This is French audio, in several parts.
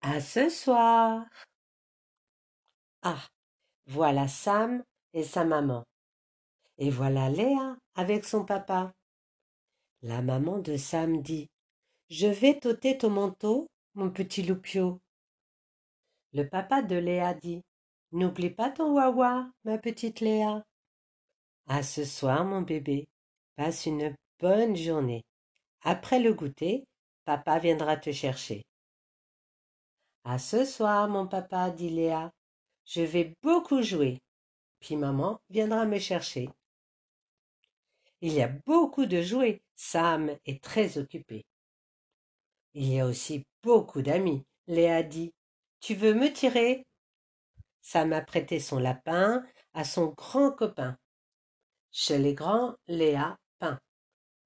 À ce soir. Ah, voilà Sam et sa maman. Et voilà Léa avec son papa. La maman de Sam dit Je vais t'ôter ton manteau, mon petit loupio. Le papa de Léa dit N'oublie pas ton wawa, ma petite Léa. À ce soir, mon bébé. Passe une bonne journée. Après le goûter, papa viendra te chercher. À ce soir, mon papa, dit Léa. Je vais beaucoup jouer. Puis maman viendra me chercher. Il y a beaucoup de jouets. Sam est très occupé. Il y a aussi beaucoup d'amis. Léa dit Tu veux me tirer? Sam a prêté son lapin à son grand copain. Chez les grands, Léa peint.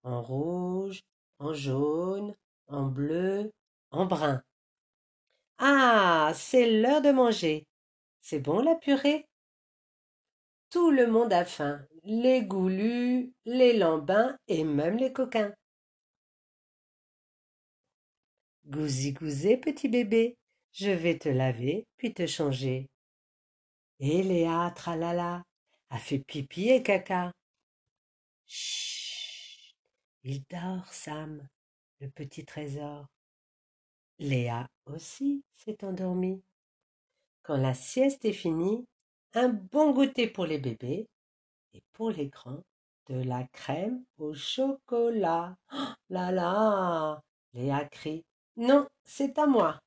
En rouge, en jaune, en bleu, en brun. Ah, c'est l'heure de manger. C'est bon la purée? Tout le monde a faim, les goulus, les lambins et même les coquins. Gousi gousé, petit bébé, je vais te laver puis te changer. Et Léa, tralala, a fait pipi et caca. Chut, il dort, Sam, le petit trésor. Léa aussi s'est endormie. Quand la sieste est finie, un bon goûter pour les bébés et pour les grands, de la crème au chocolat. Oh là là Léa crie. Non, c'est à moi.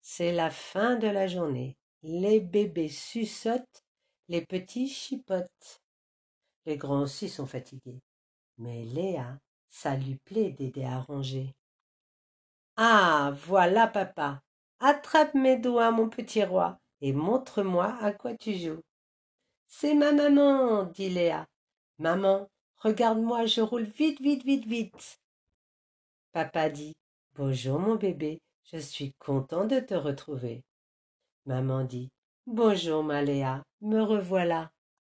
C'est la fin de la journée. Les bébés suçotent, les petits chipotent. Les grands aussi sont fatigués. Mais Léa, ça lui plaît d'aider à ranger. Ah, voilà papa. Attrape mes doigts, mon petit roi, et montre-moi à quoi tu joues. C'est ma maman, dit Léa. Maman, regarde-moi, je roule vite, vite, vite, vite. Papa dit Bonjour, mon bébé, je suis content de te retrouver. Maman dit Bonjour, ma Léa, me revoilà.